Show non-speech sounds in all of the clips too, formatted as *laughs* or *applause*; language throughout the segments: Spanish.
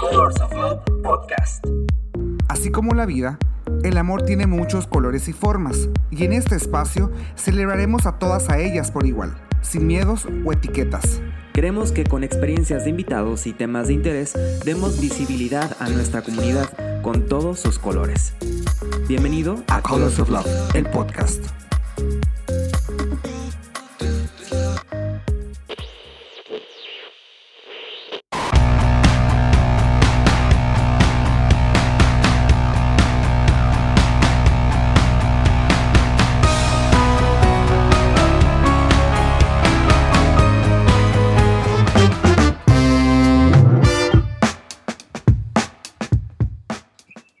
Colors of Love Podcast. Así como la vida, el amor tiene muchos colores y formas, y en este espacio celebraremos a todas a ellas por igual, sin miedos o etiquetas. Queremos que con experiencias de invitados y temas de interés demos visibilidad a nuestra comunidad con todos sus colores. Bienvenido A Colors of Love, el podcast.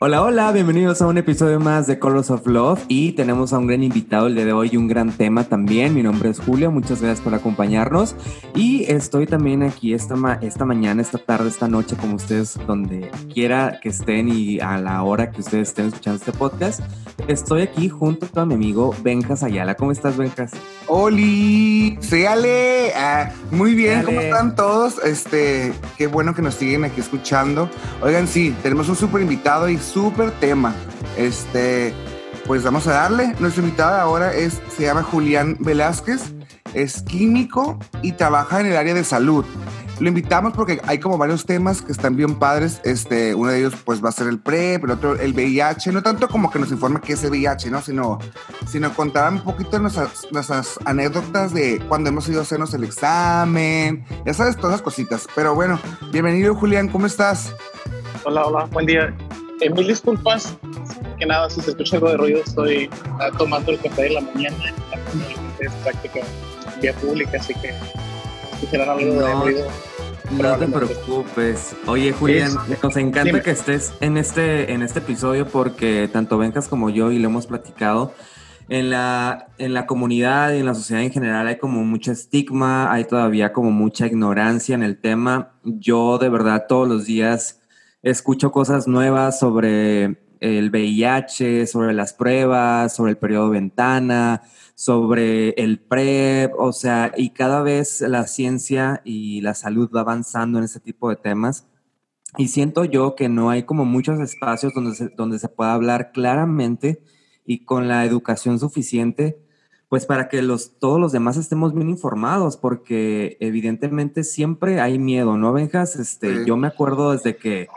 Hola, hola, bienvenidos a un episodio más de Colors of Love y tenemos a un gran invitado el día de hoy y un gran tema también. Mi nombre es Julio, muchas gracias por acompañarnos y estoy también aquí esta, ma- esta mañana, esta tarde, esta noche, como ustedes, donde quiera que estén y a la hora que ustedes estén escuchando este podcast. Estoy aquí junto a mi amigo Benjas Ayala. ¿Cómo estás, Benjas? ¡Oli! ¡Séale! Ah, muy bien, ¿cómo están todos? Este, qué bueno que nos siguen aquí escuchando. Oigan, sí, tenemos un súper invitado y súper tema. Este, pues vamos a darle. Nuestro invitado ahora es, se llama Julián Velázquez, es químico y trabaja en el área de salud. Lo invitamos porque hay como varios temas que están bien padres. Este, uno de ellos pues va a ser el PrEP, el otro el VIH. No tanto como que nos informe qué es el VIH, ¿no? Sino, sino contar un poquito nuestras, nuestras anécdotas de cuando hemos ido a hacernos el examen. Ya sabes, todas esas cositas. Pero bueno, bienvenido Julián, ¿cómo estás? Hola, hola, buen día. Eh, mil disculpas, que nada, si se escucha algo de ruido, estoy ah, tomando el café de la mañana, es práctica vía pública, así que si escucharán algo de No. ruido. No te preocupes. Oye, Julián, nos encanta dime. que estés en este, en este episodio porque tanto Benjas como yo, y lo hemos platicado, en la, en la comunidad y en la sociedad en general hay como mucho estigma, hay todavía como mucha ignorancia en el tema. Yo de verdad todos los días escucho cosas nuevas sobre el VIH, sobre las pruebas, sobre el periodo ventana, sobre el PrEP, o sea, y cada vez la ciencia y la salud va avanzando en este tipo de temas. Y siento yo que no hay como muchos espacios donde se, donde se pueda hablar claramente y con la educación suficiente, pues para que los, todos los demás estemos bien informados, porque evidentemente siempre hay miedo, ¿no, Benjas? Este, Sí. Yo me acuerdo desde que,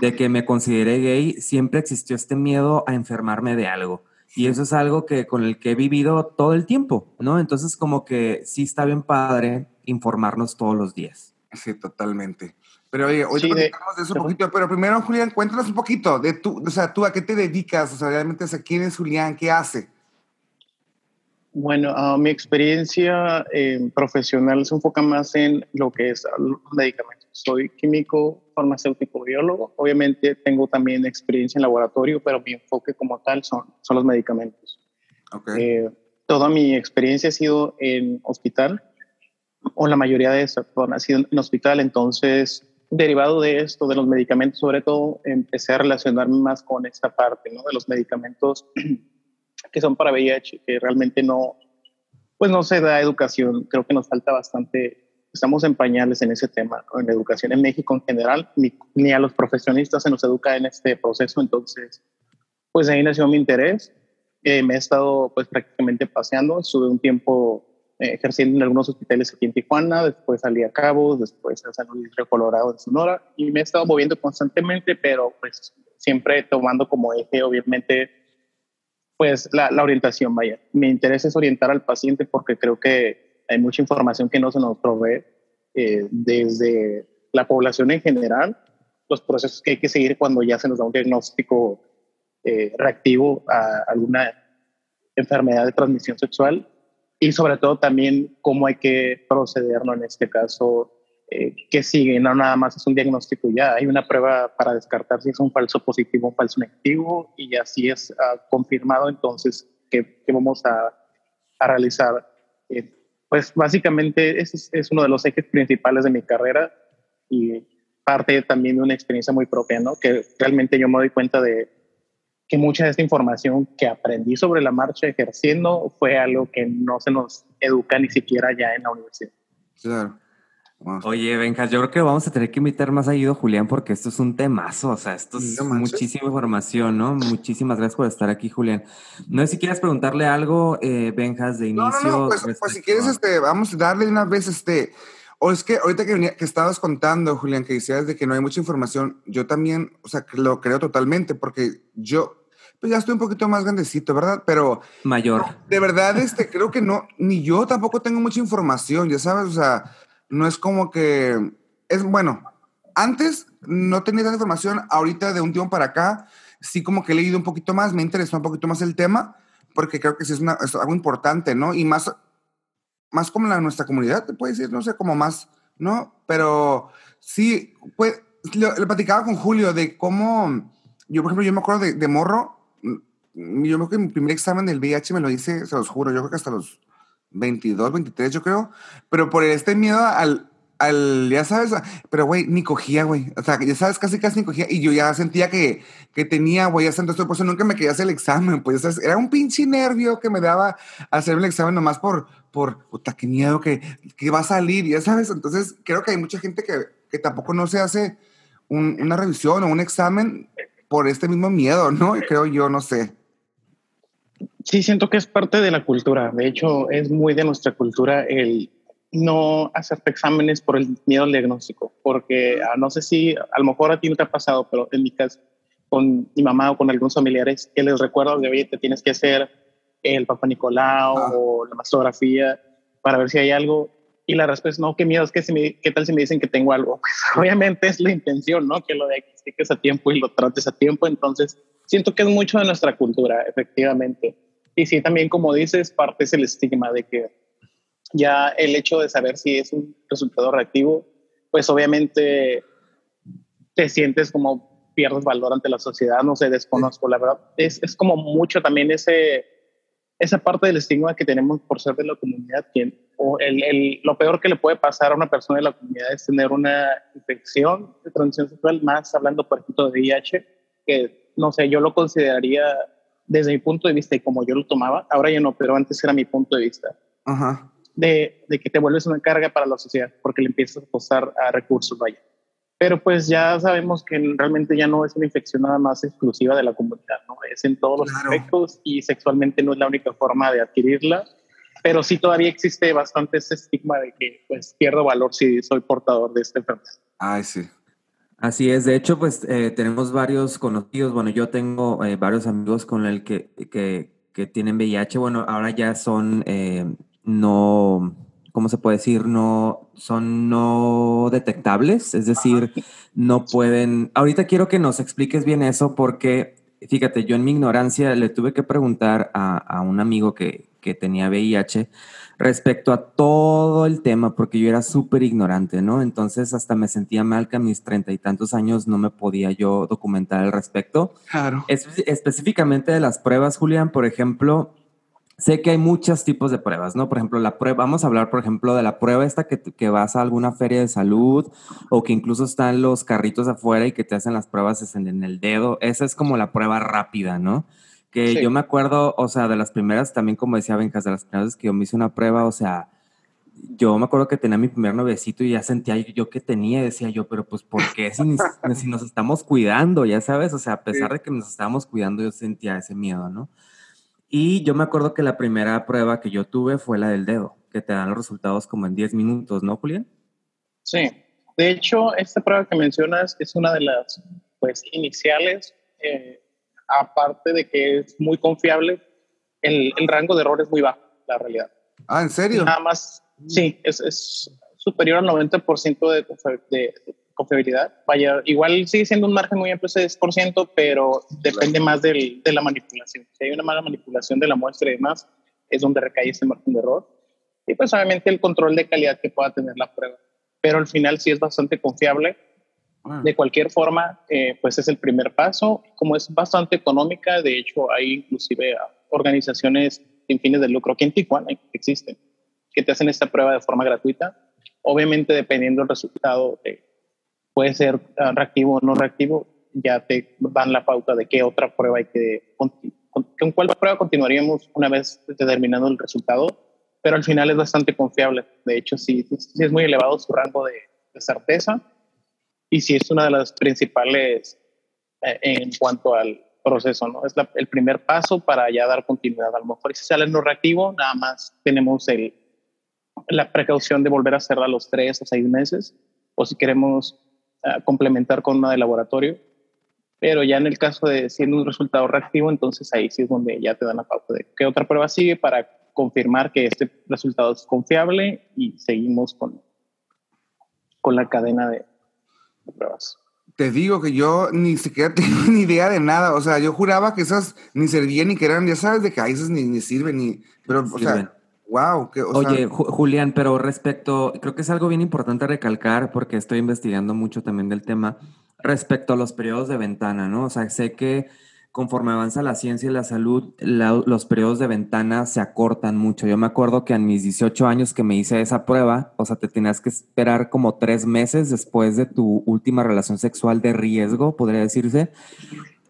de que me consideré gay, siempre existió este miedo a enfermarme de algo. Y eso es algo que con el que he vivido todo el tiempo, ¿no? Entonces como que sí está bien padre informarnos todos los días. Sí, totalmente. Pero oye, hoy Sí, de- platicamos de eso un poquito, pero primero, Julián, cuéntanos un poquito de tú, o sea, tú a qué te dedicas, o sea, realmente, o sea, quién es Julián, qué hace. Bueno, ah, mi experiencia eh, profesional se enfoca más en lo que es ah, los medicamentos. Soy químico, farmacéutico, biólogo. Obviamente tengo también experiencia en laboratorio, pero mi enfoque como tal son, son los medicamentos. Ok. Eh, toda mi experiencia ha sido en hospital, o la mayoría de esas perdón, ha sido en hospital, entonces derivado de esto, de los medicamentos sobre todo, empecé a relacionarme más con esta parte, ¿no? De los medicamentos *clears throat* que son para VIH, que realmente no, pues no se da educación, creo que nos falta bastante, estamos en pañales en ese tema, ¿no? en educación en México en general, ni, ni a los profesionistas se nos educa en este proceso, entonces, pues ahí nació mi interés, eh, me he estado pues prácticamente paseando, estuve un tiempo eh, ejerciendo en algunos hospitales aquí en Tijuana, después salí a Cabos, después a San Luis Río Colorado, de Sonora, y me he estado moviendo constantemente, pero pues siempre tomando como eje, obviamente, pues la, la orientación, vaya. Mi interés es orientar al paciente porque creo que hay mucha información que no se nos provee eh, desde la población en general, los procesos que hay que seguir cuando ya se nos da un diagnóstico eh, reactivo a alguna enfermedad de transmisión sexual y sobre todo también cómo hay que proceder, ¿no? En este caso, eh, que sigue, no nada más es un diagnóstico ya, hay una prueba para descartar si es un falso positivo o un falso negativo y así es ah, confirmado, entonces, ¿qué, qué vamos a, a realizar? Eh, pues básicamente ese es, es uno de los ejes principales de mi carrera y parte también de una experiencia muy propia, ¿no? Que realmente yo me doy cuenta de que mucha de esta información que aprendí sobre la marcha ejerciendo fue algo que no se nos educa ni siquiera ya en la universidad. Claro. Oye, Benjas, yo creo que vamos a tener que invitar más seguido a Julián porque esto es un temazo, o sea, esto es muchísima información, ¿no? Muchísimas gracias por estar aquí, Julián. No sé si quieres preguntarle algo, eh, Benjas, de inicio. No, no, no, pues, pues si quieres, este, vamos a darle una vez, este, o es que ahorita que, que estabas contando, Julián, que decías de que no hay mucha información, yo también, o sea, lo creo totalmente, porque yo, pues ya estoy un poquito más grandecito, ¿verdad? Pero... Mayor. De verdad, este, creo que no, ni yo tampoco tengo mucha información, ya sabes, o sea no es como que, es bueno, antes no tenía tanta información, ahorita de un tiempo para acá, sí como que he leído un poquito más, me interesó un poquito más el tema, porque creo que sí es, algo importante, ¿no? Y más, más como la nuestra comunidad, te puede decir, no sé, como más, ¿no? Pero sí, pues, lo, platicaba con Julio de cómo, yo por ejemplo, yo me acuerdo de, de morro, yo creo que mi primer examen del VIH me lo hice, se los juro, yo creo que hasta los 22, 23, yo creo. Pero por este miedo al, al ya sabes, pero güey, ni cogía, güey. O sea, ya sabes, casi casi ni cogía. Y yo ya sentía que, que tenía, güey, ya entonces por eso nunca me quería hacer el examen. Pues ya sabes, era un pinche nervio que me daba hacer el examen nomás por, por, puta, qué miedo que, que va a salir, ya sabes. Entonces, creo que hay mucha gente que, que tampoco no se hace una revisión o un examen por este mismo miedo, ¿no? Creo yo, no sé. Sí, siento que es parte de la cultura. De hecho, es muy de nuestra cultura el no hacerte exámenes por el miedo al diagnóstico, porque ah, no sé si a lo mejor a ti no te ha pasado, pero en mi caso, con mi mamá o con algunos familiares, que les recuerdo de, oye, te tienes que hacer el Papa Nicolau ah. o la mastografía para ver si hay algo. Y la respuesta es, no, qué miedo, es que si me, qué tal si me dicen que tengo algo. *laughs* Pues obviamente es la intención, ¿no? Que lo diagnostiques a tiempo y lo trates a tiempo. Entonces, siento que es mucho de nuestra cultura, efectivamente. Y sí, también como dices, parte es el estigma de que ya el hecho de saber si es un resultado reactivo, pues obviamente te sientes como pierdes valor ante la sociedad, no sé, desconozco, la verdad. Es, es como mucho también ese, esa parte del estigma que tenemos por ser de la comunidad, quien, o el, el, lo peor que le puede pasar a una persona de la comunidad es tener una infección de transmisión sexual, más hablando, por ejemplo, de VIH, que, no sé, yo lo consideraría desde mi punto de vista y como yo lo tomaba, ahora ya no, pero antes era mi punto de vista, De, de, que te vuelves una carga para la sociedad porque le empiezas a costar a recursos, vaya. Pero pues ya sabemos que realmente ya no es una infección nada más exclusiva de la comunidad, ¿no? Es en todos los aspectos y sexualmente no es la única forma de adquirirla, pero sí todavía existe bastante ese estigma de que pues pierdo valor si soy portador de esta enfermedad. Ay, sí. Así es, de hecho, pues eh, tenemos varios conocidos, bueno, yo tengo eh, varios amigos con el que, que, que, tienen VIH, bueno, ahora ya son eh, no, ¿cómo se puede decir? No, son no detectables, es decir, no pueden, ahorita quiero que nos expliques bien eso porque, fíjate, yo en mi ignorancia le tuve que preguntar a, a un amigo que, que tenía VIH, respecto a todo el tema, porque yo era súper ignorante, ¿no? Entonces hasta me sentía mal que a mis treinta y tantos años no me podía yo documentar al respecto. Claro. específicamente de las pruebas, Julián, por ejemplo, sé que hay muchos tipos de pruebas, ¿no? Por ejemplo, la prueba, vamos a hablar, por ejemplo, de la prueba esta que, que vas a alguna feria de salud o que incluso están los carritos afuera y que te hacen las pruebas en el dedo. Esa es como la prueba rápida, ¿no? Que yo me acuerdo, o sea, de las primeras, también como decía Bencas, de las primeras que yo me hice una prueba, o sea, yo me acuerdo que tenía mi primer novecito y ya sentía yo que tenía, decía yo, pero pues, ¿por qué si, *laughs* nos estamos cuidando? Ya sabes, o sea, a pesar de que nos estábamos cuidando, yo sentía ese miedo, ¿no? Y yo me acuerdo que la primera prueba que yo tuve fue la del dedo, que te dan los resultados como en 10 minutos, ¿no, Julián? Sí, de hecho, esta prueba que mencionas es una de las, pues, iniciales. Eh, aparte de que es muy confiable, el, el, rango de error es muy bajo, la realidad. Ah, ¿en serio? Nada más, sí, es, es superior al 90% de, de, confiabilidad. Vaya, igual sigue siendo un margen muy amplio ese 10%, pero depende más del, de la manipulación. Si hay una mala manipulación de la muestra y demás, es donde recae ese margen de error. Y pues obviamente el control de calidad que pueda tener la prueba. Pero al final sí es bastante confiable. De cualquier forma, eh, pues es el primer paso. Como es bastante económica, de hecho hay inclusive organizaciones sin fines de lucro que en Tijuana existen, que te hacen esta prueba de forma gratuita. Obviamente, dependiendo del resultado, puede ser ah, reactivo o no reactivo, ya te dan la pauta de qué otra prueba hay que... ¿Con cuál prueba continuaríamos una vez determinado el resultado? pero al final es bastante confiable. De hecho, sí es muy elevado su rango de, certeza y sí es una de las principales eh, en cuanto al proceso, ¿no? Es el primer paso para ya dar continuidad. A lo mejor si sale no reactivo, nada más tenemos el, la precaución de volver a hacerla a los tres o seis meses, o si queremos eh, complementar con una de laboratorio. Pero ya en el caso de siendo un resultado reactivo, entonces ahí sí es donde ya te dan la pauta de qué otra prueba sigue para confirmar que este resultado es confiable y seguimos con, con la cadena de, pruebas. Te digo que yo ni siquiera *laughs* tengo ni idea de nada. O sea, yo juraba que esas ni servían ni que eran, ya sabes, de que esas ni, ni sirven, ni. Pero, o sea, wow. Que, Oye, Julián, pero respecto, creo que es algo bien importante recalcar porque estoy investigando mucho también del tema respecto a los periodos de ventana, ¿no? O sea, sé que conforme avanza la ciencia y la salud, los periodos de ventana se acortan mucho. Yo me acuerdo que en mis 18 años que me hice esa prueba, o sea, te tenías que esperar como tres meses después de tu última relación sexual de riesgo, podría decirse,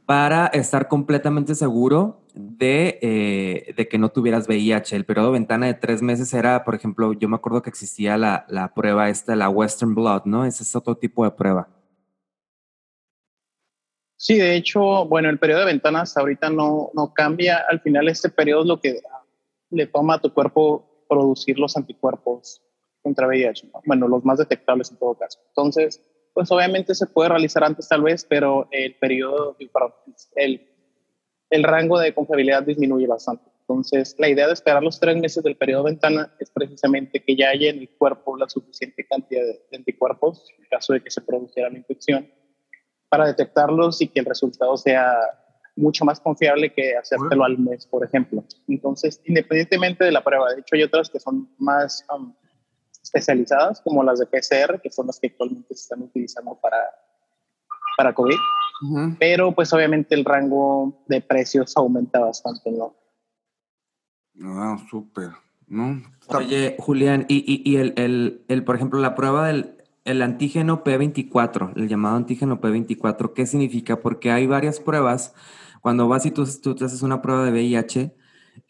para estar completamente seguro de, eh, que no tuvieras VIH. El periodo de ventana de tres meses era, por ejemplo, yo me acuerdo que existía la, la prueba esta, la Western Blood, ¿no? Ese es otro tipo de prueba. Sí, de hecho, bueno, el periodo de ventanas ahorita no, no cambia. Al final este periodo es lo que le toma a tu cuerpo producir los anticuerpos contra VIH. Bueno, los más detectables en todo caso. Entonces, pues obviamente se puede realizar antes tal vez, pero el periodo, el, el rango de confiabilidad disminuye bastante. Entonces, la idea de esperar los tres meses del periodo de ventana es precisamente que ya haya en el cuerpo la suficiente cantidad de anticuerpos en caso de que se produciera la infección para detectarlos y que el resultado sea mucho más confiable que hacértelo al mes, por ejemplo. Entonces, independientemente de la prueba, de hecho hay otras que son más um, especializadas, como las de PCR, que son las que actualmente se están utilizando para, para COVID, pero pues obviamente el rango de precios aumenta bastante, ¿no? Ah, súper. ¿no? Oye, Julián, y, y, y el, el, el, por ejemplo, la prueba del, el antígeno P24, el llamado antígeno P24, ¿qué significa? Porque hay varias pruebas. Cuando vas y tú, tú te haces una prueba de VIH,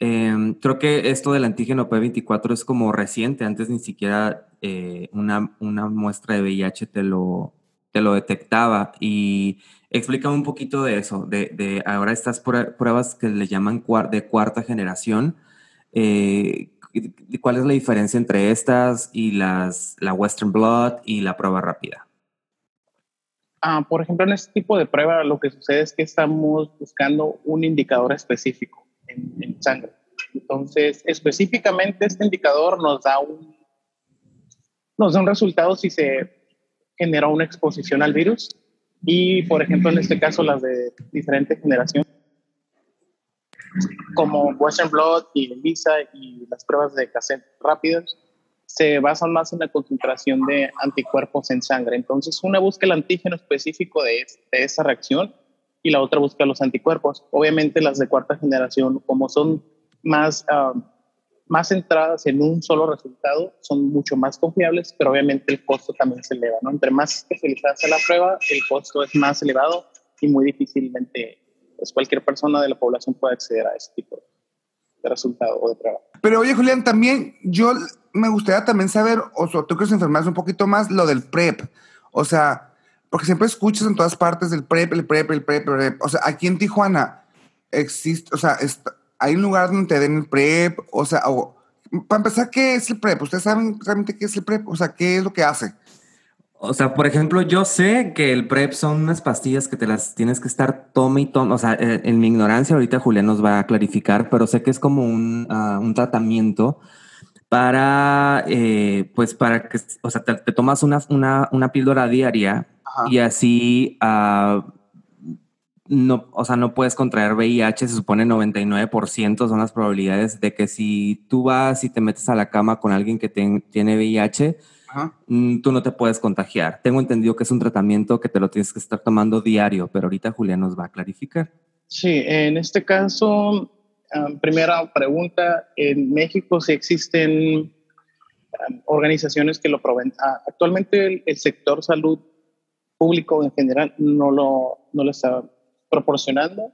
em, creo que esto del antígeno P24 es como reciente, antes ni siquiera eh, una, una, muestra de VIH te lo, te lo detectaba. Y explícame un poquito de eso, de, de ahora estas pruebas que le llaman de cuarta generación. Eh, ¿Cuál es la diferencia entre estas y las, la Western Blood y la prueba rápida? Ah, por ejemplo, en este tipo de prueba lo que sucede es que estamos buscando un indicador específico en, sangre. Entonces, específicamente este indicador nos da un, nos da un resultado si se genera una exposición al virus y, por ejemplo, en este caso las de diferente generación como Western Blood y Visa y las pruebas de cassette rápidas se basan más en la concentración de anticuerpos en sangre. Entonces, una busca el antígeno específico de, esa reacción y la otra busca los anticuerpos. Obviamente, las de cuarta generación, como son más, ah, más centradas en un solo resultado, son mucho más confiables, pero obviamente el costo también se eleva. ¿no? Entre más especializada sea la prueba, el costo es más elevado y muy difícilmente pues cualquier persona de la población puede acceder a ese tipo de resultado o de prueba. Pero oye, Julián, también yo me gustaría también saber, o sea, tú quieres informar un poquito más lo del PrEP. O sea, porque siempre escuchas en todas partes del PrEP, el PrEP, el PrEP, el PrEP. O sea, aquí en Tijuana existe, o sea, hay un lugar donde te den el PrEP, o sea, para empezar, ¿qué es el PrEP? ¿Ustedes saben realmente qué es el PrEP? O sea, ¿qué es lo que hace? O sea, por ejemplo, yo sé que el PrEP son unas pastillas que te las tienes que estar tome y tome. O sea, eh, en mi ignorancia, ahorita Julián nos va a clarificar, pero sé que es como un, ah, un tratamiento para, eh, pues, para que, o sea, te, tomas una, una, una, píldora diaria y así, uh, no, o sea, no puedes contraer VIH, se supone 99% son las probabilidades de que si tú vas y te metes a la cama con alguien que tiene VIH, Mm, tú no te puedes contagiar. Tengo entendido que es un tratamiento que te lo tienes que estar tomando diario, pero ahorita Julián nos va a clarificar. Sí, en este caso, primera pregunta, en México sí existen organizaciones que lo proveen. Ah, actualmente el, sector salud público en general no lo, no lo está proporcionando,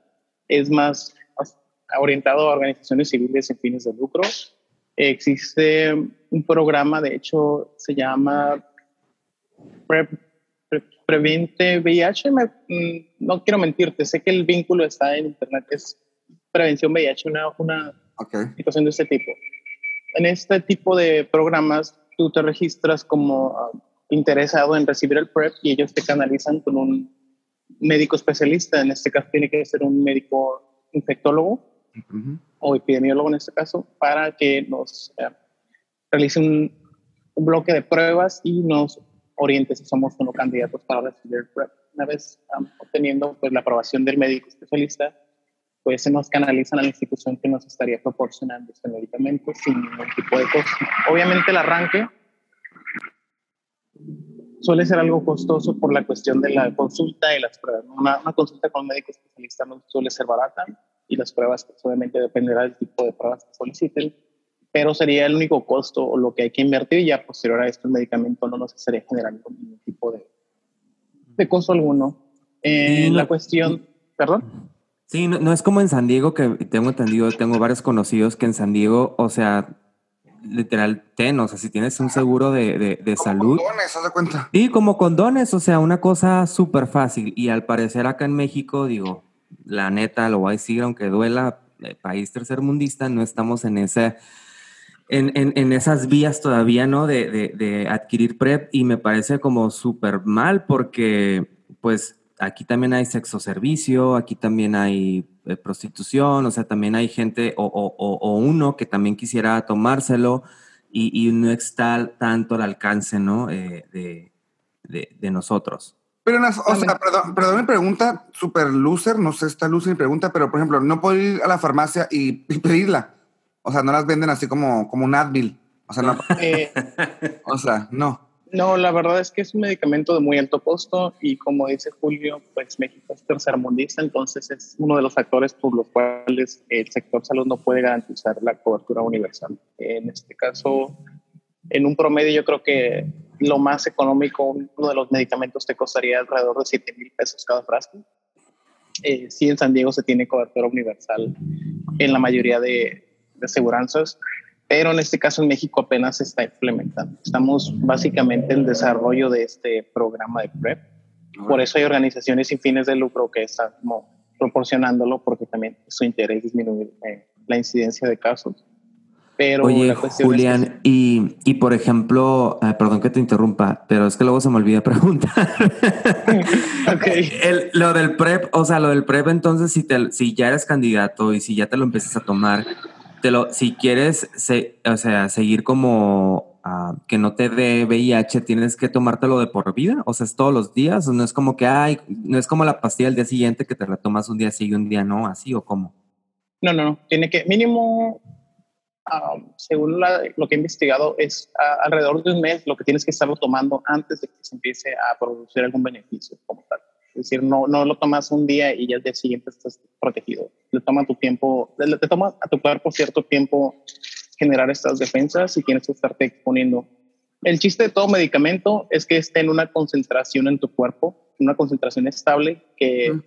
es más orientado a organizaciones civiles sin fines de lucro Existe un programa, de hecho, se llama Prevente VIH. Mm, no quiero mentirte, sé que el vínculo está en internet, es prevención VIH, una, una situación de este tipo. En este tipo de programas, tú te registras como ah, interesado en recibir el PrEP y ellos te canalizan con un médico especialista. En este caso, tiene que ser un médico infectólogo o epidemiólogo en este caso, para que nos eh, realice un, bloque de pruebas y nos oriente si somos o candidatos para recibir PrEP. Una vez obteniendo pues, la aprobación del médico especialista, pues se nos canalizan a la institución que nos estaría proporcionando este medicamento sin ningún tipo de costo. Obviamente el arranque suele ser algo costoso por la cuestión de la consulta y las pruebas. Una, una consulta con un médico especialista no suele ser barata y las pruebas pues, obviamente dependerá del tipo de pruebas que soliciten, pero sería el único costo o lo que hay que invertir y ya posterior a esto el medicamento no nos estaría generando ningún tipo de, de costo alguno. Eh, la cuestión, perdón. Sí, no, es como en San Diego, que tengo entendido, tengo varios conocidos que en San Diego, o sea, literal, ten, o sea, si tienes un seguro de, de, de salud. Condones, haz de cuenta. Sí, como condones, o sea, una cosa súper fácil. Y al parecer acá en México, digo, la neta, lo voy a decir, aunque duela, eh, país tercermundista, no estamos en ese. En, en, esas vías todavía, ¿no? De, de, adquirir PrEP y me parece como súper mal porque, pues, aquí también hay sexo servicio, aquí también hay eh, prostitución, o sea, también hay gente o, o, uno que también quisiera tomárselo y, no está tanto al alcance, ¿no? Eh, de, de, nosotros. Pero, o sea, perdón, perdón, mi pregunta, super loser, no sé, está loser mi pregunta, pero por ejemplo, no puedo ir a la farmacia y, y pedirla. O sea, no las venden así como, como un Advil. O sea, no. Eh, o sea, no. No, la verdad es que es un medicamento de muy alto costo y como dice Julio, pues México es tercermundista, entonces es uno de los factores por los cuales el sector salud no puede garantizar la cobertura universal. En este caso, en un promedio yo creo que lo más económico, uno de los medicamentos te costaría alrededor de 7 mil pesos cada frasco. Eh, sí, en San Diego se tiene cobertura universal en la mayoría de, de aseguranzas pero en este caso en México apenas se está implementando. Estamos básicamente en desarrollo de este programa de PrEP. Por eso hay organizaciones sin fines de lucro que están como proporcionándolo porque también su interés disminuir eh, la incidencia de casos. Pero Oye, Julián, y, y, por ejemplo, eh, perdón que te interrumpa, pero es que luego se me olvida *laughs* preguntar. *laughs* okay. El, lo del PrEP, o sea, lo del PrEP, entonces, si, te, si ya eres candidato y si ya te lo empiezas a tomar, si quieres, o sea, seguir como uh, que no te dé VIH, tienes que tomártelo de por vida, o sea, es todos los días, no es como que, ay, no es como la pastilla del día siguiente que te la tomas un día sí y un día no, así o cómo. No, no, no, tiene que, mínimo, um, según lo que he investigado, es alrededor de un mes lo que tienes que estarlo tomando antes de que se empiece a producir algún beneficio como tal. Es decir, no, no lo tomas un día y ya el día siguiente estás protegido. Le toma tu tiempo, le, te toma a tu cuerpo cierto tiempo generar estas defensas y tienes que estarte exponiendo. El chiste de todo medicamento es que esté en una concentración en tu cuerpo, una concentración estable que mm.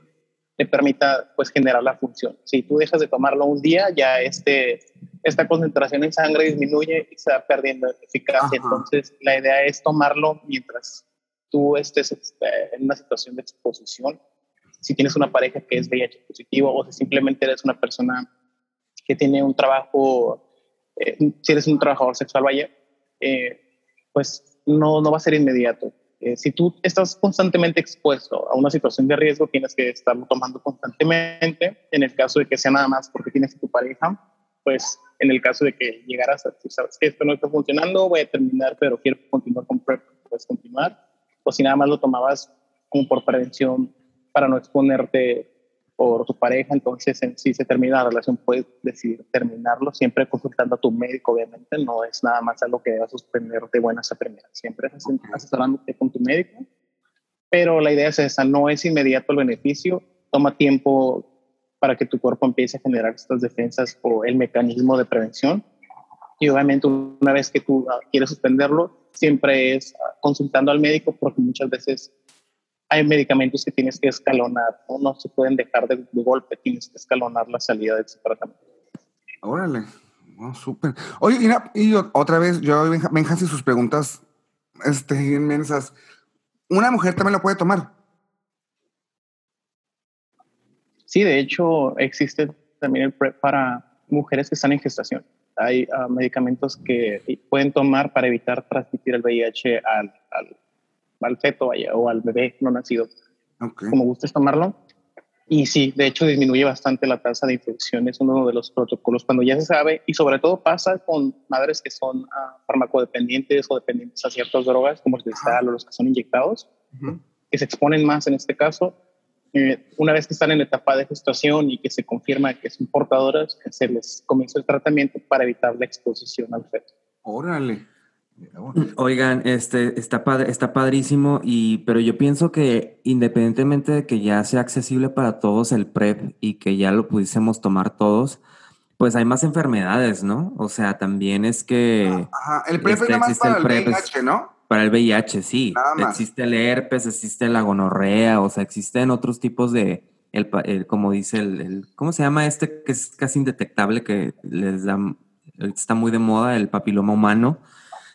te permita pues generar la función. Si tú dejas de tomarlo un día, ya este, esta concentración en sangre disminuye y se va perdiendo eficacia. Ajá. Entonces, la idea es tomarlo mientras tú estés este, en una situación de exposición, si tienes una pareja que es VIH positivo o si simplemente eres una persona que tiene un trabajo, eh, si eres un trabajador sexual, vaya, eh, pues no, no va a ser inmediato. Eh, si tú estás constantemente expuesto a una situación de riesgo, tienes que estarlo tomando constantemente. En el caso de que sea nada más porque tienes tu pareja, pues en el caso de que llegaras a, tú sabes que esto no está funcionando, voy a terminar, pero quiero continuar con PrEP, puedes continuar o si nada más lo tomabas como por prevención para no exponerte por tu pareja, entonces si se termina la relación puedes decidir terminarlo, siempre consultando a tu médico, obviamente, no es nada más algo que debas suspender de buenas a primeras, siempre asesorándote con tu médico, pero la idea es esa, no es inmediato el beneficio, toma tiempo para que tu cuerpo empiece a generar estas defensas o el mecanismo de prevención, y obviamente una vez que tú ah, quieres suspenderlo, siempre es ah, consultando al médico porque muchas veces hay medicamentos que tienes que escalonar, ¿no? no se pueden dejar de, golpe, tienes que escalonar la salida de ese tratamiento. Órale, Oh, súper. Oye, mira, y otra vez, yo, Benjas y sus preguntas este, inmensas. ¿Una mujer también lo puede tomar? Sí, de hecho, existe también el PrEP para mujeres que están en gestación. Hay ah, medicamentos que pueden tomar para evitar transmitir el VIH al, al, al feto o al bebé no nacido. Como gustes tomarlo. Y sí, de hecho disminuye bastante la tasa de infección, es uno de los protocolos cuando ya se sabe y sobre todo pasa con madres que son uh, farmacodependientes o dependientes a ciertas drogas como el cristal o los que son inyectados, que se exponen más en este caso. Eh, una vez que están en etapa de gestación y que se confirma que son portadoras, se les comienza el tratamiento para evitar la exposición al feto. Órale. Oigan, este está padre, está padrísimo, y pero yo pienso que independientemente de que ya sea accesible para todos el PrEP y que ya lo pudiésemos tomar todos, pues hay más enfermedades, ¿no? O sea, también es que. Ajá, el PrEP es este, nada más para el, VIH, ¿no? Para el VIH, sí. Existe el herpes, existe la gonorrea, o sea, existen otros tipos de. El, como dice el, el, ¿Cómo se llama este que es casi indetectable que les da. Está muy de moda, el papiloma humano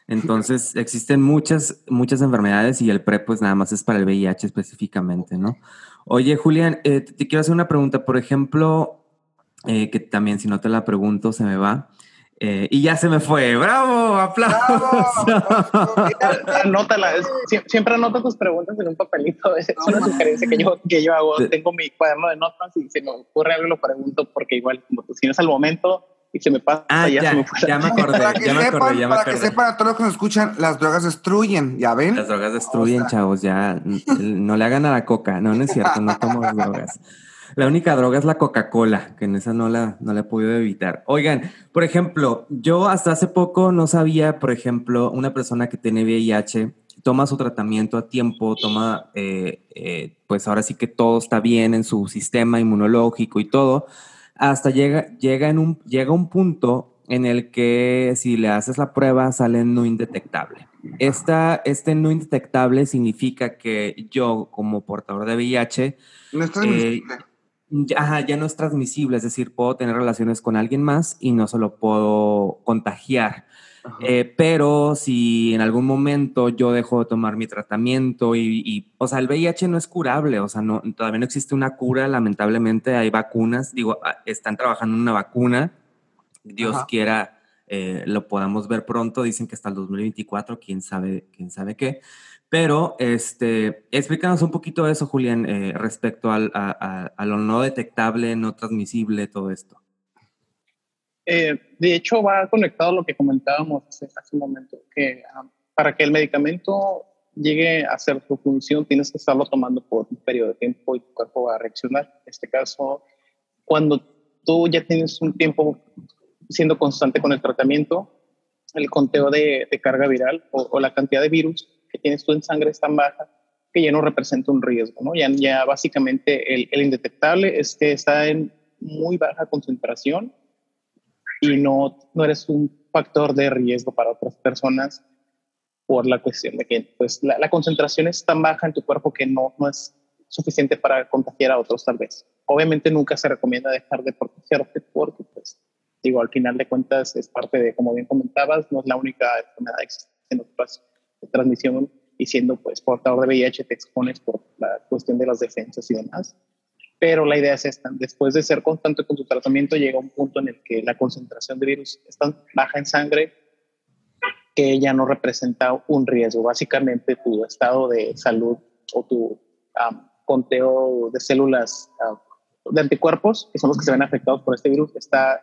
entonces, *laughs* existen muchas, muchas enfermedades y el PrEP pues nada más es para el VIH específicamente, ¿no? Oye, Julián, eh, te quiero hacer una pregunta. Por ejemplo, eh, que también si no te la pregunto se me va. Eh, y ya se me fue. ¡Bravo! ¡Aplausos! *laughs* Anótala. Siempre anota tus preguntas en un papelito. Es una sugerencia que yo, que yo hago. Tengo mi cuaderno de notas y si me ocurre algo lo pregunto porque igual como tú tienes al momento y se me pasa. Ah, ya, ya, me ya me acordé, para que ya me acordé, ya me Para que sepan a todos los que nos escuchan, las drogas destruyen, ¿ya ven? Las drogas destruyen, chavos, ya. *laughs* No le hagan a la coca. No, no es cierto, no tomo drogas. *laughs* La única droga es la Coca-Cola, que en esa no la, no la he podido evitar. Oigan, por ejemplo, yo hasta hace poco no sabía, por ejemplo, una persona que tiene VIH toma su tratamiento a tiempo, toma, eh, eh, pues ahora sí que todo está bien en su sistema inmunológico y todo, hasta llega, llega, en un, llega un punto en el que si le haces la prueba sale no indetectable. Esta, este no indetectable significa que yo como portador de VIH... No es transmisible. Eh, ajá, ya no es transmisible, es decir, puedo tener relaciones con alguien más y no se lo puedo contagiar. Eh, pero si en algún momento yo dejo de tomar mi tratamiento y, o sea, el VIH no es curable, o sea, no, todavía no existe una cura, lamentablemente hay vacunas, digo, ah, están trabajando en una vacuna, Dios quiera eh, lo podamos ver pronto, dicen que hasta el 2024, quién sabe, quién sabe qué. Pero, este, explícanos un poquito eso, Julián, eh, respecto al, a lo no detectable, no transmisible, todo esto. Eh, de hecho, va conectado a lo que comentábamos hace, un momento, que ah, para que el medicamento llegue a hacer su función, tienes que estarlo tomando por un periodo de tiempo y tu cuerpo va a reaccionar. En este caso, cuando tú ya tienes un tiempo siendo constante con el tratamiento, el conteo de, carga viral o, la cantidad de virus que tienes tú en sangre es tan baja que ya no representa un riesgo, ¿no? Ya, ya básicamente el, el indetectable es que está en muy baja concentración y no, no eres un factor de riesgo para otras personas por la cuestión de que pues, la, concentración es tan baja en tu cuerpo que no, no es suficiente para contagiar a otros tal vez. Obviamente nunca se recomienda dejar de protegerte porque, pues, digo, al final de cuentas es parte de, como bien comentabas, no es la única enfermedad existente de transmisión y siendo pues portador de VIH te expones por la cuestión de las defensas y demás pero la idea es esta. Después de ser constante con tu tratamiento, llega un punto en el que la concentración de virus es tan baja en sangre que ya no representa un riesgo. Básicamente tu estado de salud o tu conteo de células de anticuerpos, que son los que se ven afectados por este virus, está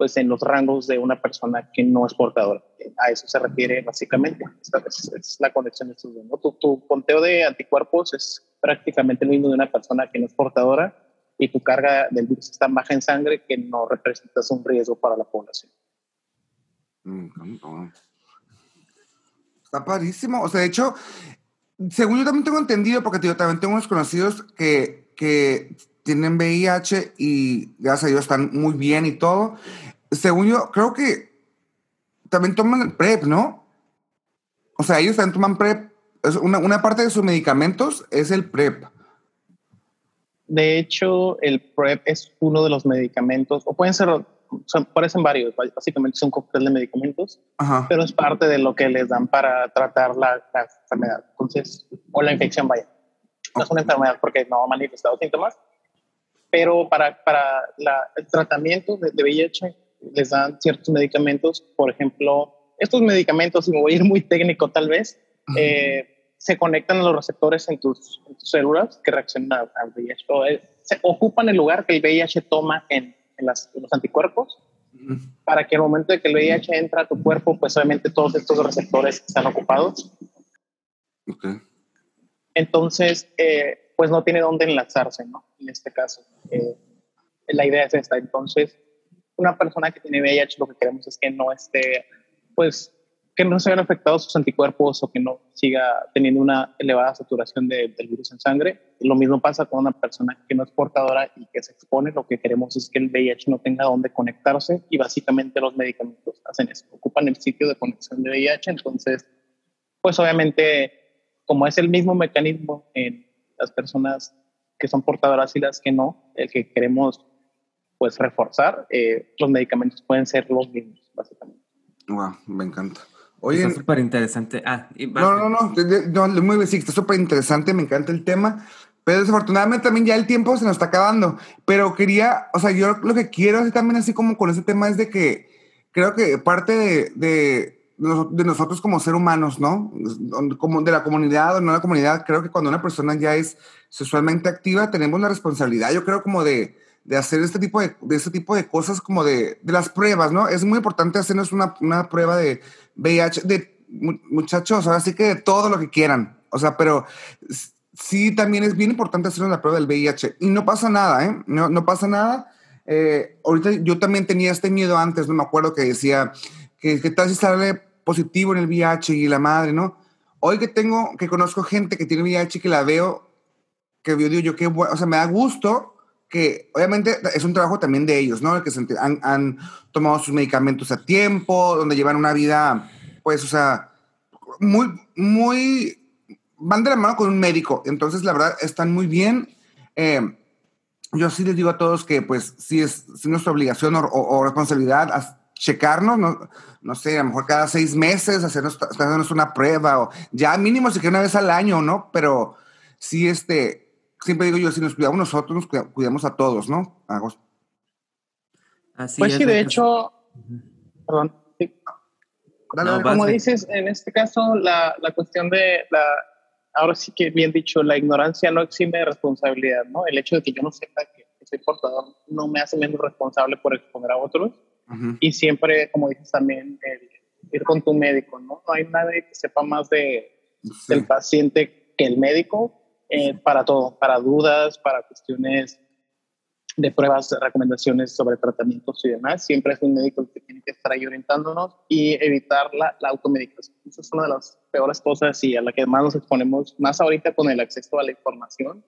pues en los rangos de una persona que no es portadora. A eso se refiere básicamente. Esta es, la conexión de estos dos. Tu, tu conteo de anticuerpos es prácticamente lo mismo de una persona que no es portadora y tu carga del virus está baja en sangre que no representas un riesgo para la población. Mm, está padrísimo. O sea, de hecho, según yo también tengo entendido, porque yo también tengo unos conocidos que, que tienen VIH y gracias a Dios están muy bien y todo. Según yo, creo que también toman el PrEP, ¿no? O sea, ellos también toman PrEP una, una parte de sus medicamentos es el PrEP. De hecho, el PrEP es uno de los medicamentos, o pueden ser parecen varios, básicamente son cócteles de medicamentos, pero es parte de lo que les dan para tratar la, enfermedad, entonces, o la infección, vaya. No es una enfermedad porque no ha manifestado síntomas, pero para, para la, el tratamiento de, VIH les dan ciertos medicamentos, por ejemplo, estos medicamentos, y me voy a ir muy técnico tal vez, eh, se conectan a los receptores en tus, células que reaccionan al VIH, o se ocupan el lugar que el VIH toma en, en, las, los anticuerpos, para que al momento de que el VIH entra a tu cuerpo, pues obviamente todos estos receptores están ocupados. Entonces, eh, pues no tiene dónde enlazarse, ¿no? En este caso. Eh, la idea es esta. Entonces, una persona que tiene VIH, lo que queremos es que no esté, pues, que no se vean afectados sus anticuerpos o que no siga teniendo una elevada saturación del virus en sangre. Lo mismo pasa con una persona que no es portadora y que se expone. Lo que queremos es que el VIH no tenga dónde conectarse y básicamente los medicamentos hacen ocupan el sitio de conexión de VIH. Entonces, pues obviamente, como es el mismo mecanismo en las personas que son portadoras y las que no, el que queremos pues reforzar, eh, los medicamentos pueden ser los mismos, básicamente. Wow, me encanta. Oye, está súper interesante. Ah, no, no, no, no, muy bien, sí, está súper interesante, me encanta el tema, pero desafortunadamente también ya el tiempo se nos está acabando. Pero quería, o sea, yo lo que quiero así también así como con ese tema es de que creo que parte de, de, de nosotros como ser humanos, ¿no? Como de la comunidad o no la comunidad, creo que cuando una persona ya es sexualmente activa, tenemos la responsabilidad, yo creo, como de de hacer este tipo de, de este tipo de cosas como de, de, las pruebas, ¿no? Es muy importante hacernos una, una prueba de VIH, de muchachos, ahora sí que de todo lo que quieran, o sea, pero sí también es bien importante hacernos la prueba del VIH y no pasa nada, ¿eh? No, no pasa nada. Eh, ahorita yo también tenía este miedo antes, no me acuerdo que decía que, que tal si sale positivo en el VIH y la madre, ¿no? Hoy que tengo, que conozco gente que tiene VIH y que la veo, que yo digo yo, qué bueno, o sea, me da gusto que obviamente es un trabajo también de ellos, ¿no? Que han, han, tomado sus medicamentos a tiempo, donde llevan una vida, pues, o sea, muy, muy, van de la mano con un médico. Entonces, la verdad, están muy bien. Eh, yo sí les digo a todos que, pues, sí es, nuestra obligación o, responsabilidad a checarnos, no, no, sé, a lo mejor cada seis meses, hacernos, hacernos una prueba, o ya mínimo si que una vez al año, ¿no? Pero sí, este, siempre digo yo, si nos cuidamos nosotros, nos cuidamos a todos, ¿no? Así pues sí, de hecho, perdón. como dices, en este caso, la, la, cuestión de la, ahora sí que bien dicho, la ignorancia no exime de responsabilidad, ¿no? El hecho de que yo no sepa que, soy portador no me hace menos responsable por exponer a otros. Y siempre, como dices también, ir con tu médico, ¿no? No hay nadie que sepa más de, del paciente que el médico eh, para todo, para dudas, para cuestiones de pruebas, recomendaciones sobre tratamientos y demás. Siempre es un médico el que tiene que estar ahí orientándonos y evitar la, la automedicación. Esa es una de las peores cosas y a la que más nos exponemos, más ahorita con el acceso a la información,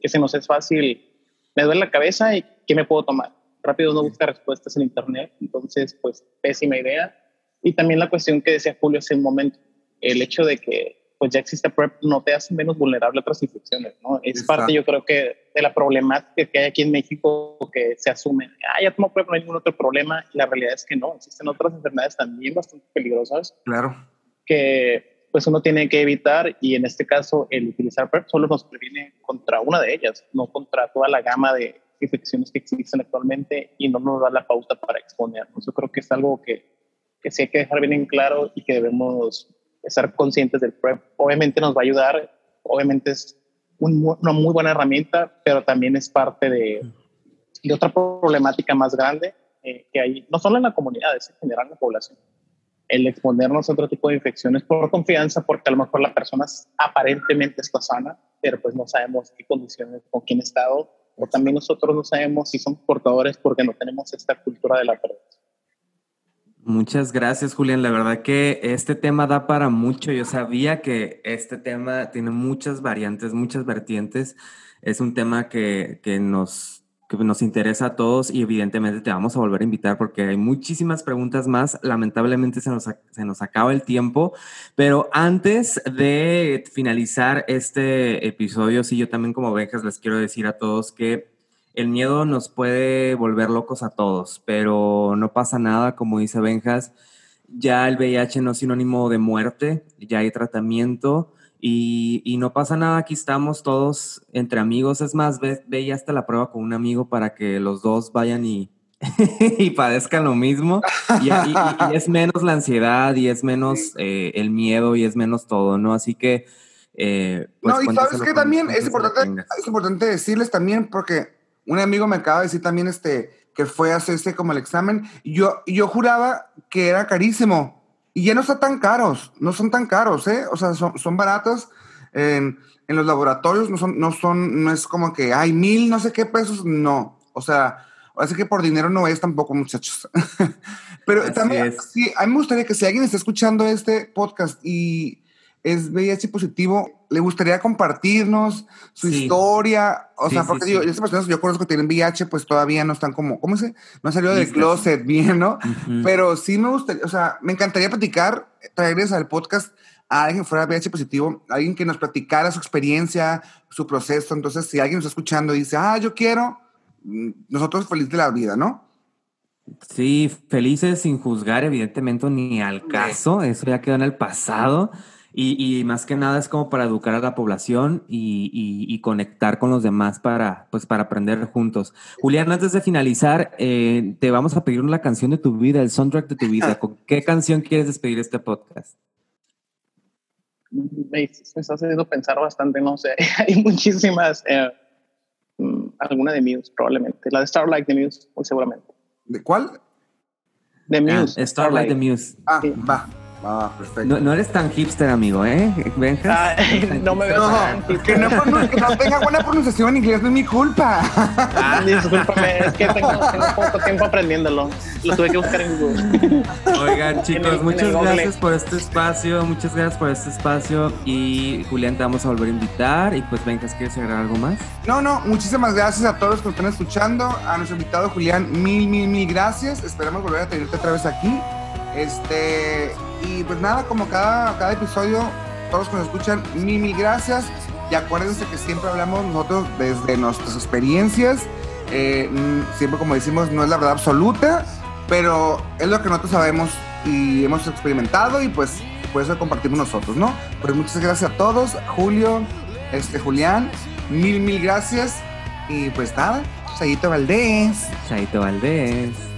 que se nos es fácil, me duele la cabeza y ¿qué me puedo tomar? Rápido uno busca respuestas en Internet, entonces, pues, pésima idea. Y también la cuestión que decía Julio hace un momento, el hecho de que pues ya existe PrEP, no te hace menos vulnerable a otras infecciones, ¿no? Es parte, yo creo que, de la problemática que hay aquí en México que se asume, ah, ya tomo PrEP, no hay ningún otro problema, y la realidad es que no, existen otras enfermedades también bastante peligrosas. Claro. Que pues uno tiene que evitar, y en este caso el utilizar PrEP solo nos previene contra una de ellas, no contra toda la gama de infecciones que existen actualmente y no nos da la pauta para exponernos. Yo creo que es algo que, que sí hay que dejar bien en claro y que debemos estar conscientes del PrEP. Obviamente nos va a ayudar, obviamente es una muy buena herramienta, pero también es parte de, de otra problemática más grande eh, que hay, no solo en la comunidad, es en general en la población. El exponernos a otro tipo de infecciones por confianza, porque a lo mejor la persona aparentemente está sana, pero pues no sabemos qué condiciones, con quién estado, o también nosotros no sabemos si somos portadores porque no tenemos esta cultura de la prevención. Muchas gracias, Julián. La verdad que este tema da para mucho. Yo sabía que este tema tiene muchas variantes, muchas vertientes. Es un tema que, nos, nos interesa a todos y evidentemente te vamos a volver a invitar porque hay muchísimas preguntas más. Lamentablemente se nos, se nos acaba el tiempo, pero antes de finalizar este episodio, sí, yo también como ovejas les quiero decir a todos que el miedo nos puede volver locos a todos, pero no pasa nada, como dice Benjas, ya el VIH no es sinónimo de muerte, ya hay tratamiento y, y no pasa nada, aquí estamos todos entre amigos, es más, ve, ve ya hasta la prueba con un amigo para que los dos vayan y, *laughs* y padezcan lo mismo. Y, y- y es menos la ansiedad y es menos eh, el miedo y es menos todo, ¿no? Así que... eh, pues no, y sabes que también es importante, es importante decirles también, porque un amigo me acaba de decir también este, que fue a hacerse como el examen, y yo, y yo juraba que era carísimo, y ya no está tan caros, no son tan caros, ¿eh? O sea, son, son baratos en, en los laboratorios, no son, no son, no es como que hay mil, no sé qué pesos, no, o sea, así que por dinero no es tampoco, muchachos. *laughs* Pero Así también, es. sí, a mí me gustaría que si alguien está escuchando este podcast y es VIH positivo, le gustaría compartirnos su Sí. historia. O Sí, sea, porque sí. digo, estas personas que yo conozco que tienen VIH, pues todavía no están como, ¿cómo se? No salido del closet bien, ¿no? Pero sí me gustaría, o sea, me encantaría platicar, traerles al podcast a alguien que fuera VIH positivo, alguien que nos platicara su experiencia, su proceso. Entonces, si alguien nos está escuchando y dice, ah, yo quiero, mm, nosotros felices de la vida, ¿no? Sí, felices sin juzgar, evidentemente, ni al caso. Eso ya quedó en el pasado. Y, y más que nada es como para educar a la población y, y- y conectar con los demás para, pues, para aprender juntos. Julián, antes de finalizar, eh, te vamos a pedir una canción de tu vida, el soundtrack de tu vida. ¿Con qué canción quieres despedir este podcast? me, está haciendo pensar bastante, no sé, *laughs* hay muchísimas, eh, mm, alguna de Muse probablemente, la de Starlight de Muse, muy seguramente. ¿De cuál? De Ah, Muse. Starlight the Muse. Ah, Sí. va, va, perfecto. No, no eres tan hipster, amigo, ¿eh? Benjas? Tan no me veo No, tan que no, que no tenga buena pronunciación en inglés no es mi culpa. Ah, discúlpame, es que tengo, tengo poco tiempo aprendiéndolo. Lo tuve que buscar en Google. Oigan, *laughs* chicos, el- muchas gracias por este espacio, muchas gracias por este espacio y Julián te vamos a volver a invitar y pues vengas, ¿quieres agregar algo más? No, no, muchísimas gracias a todos los que nos están escuchando. A nuestro invitado Julián, mil, mil, mil gracias. Esperamos volver a tenerte otra vez aquí. Este, y pues nada, como cada, cada episodio, todos los que nos escuchan, mil, mil gracias. Y acuérdense que siempre hablamos nosotros desde nuestras experiencias. Eh, mm, siempre, como decimos, no es la verdad absoluta, pero es lo que nosotros sabemos y hemos experimentado y pues por eso compartimos nosotros, ¿no? Pues muchas gracias a todos. Julio, este, Julián, mil, mil gracias. Y pues nada, Sayito Valdés. Chaito Valdés.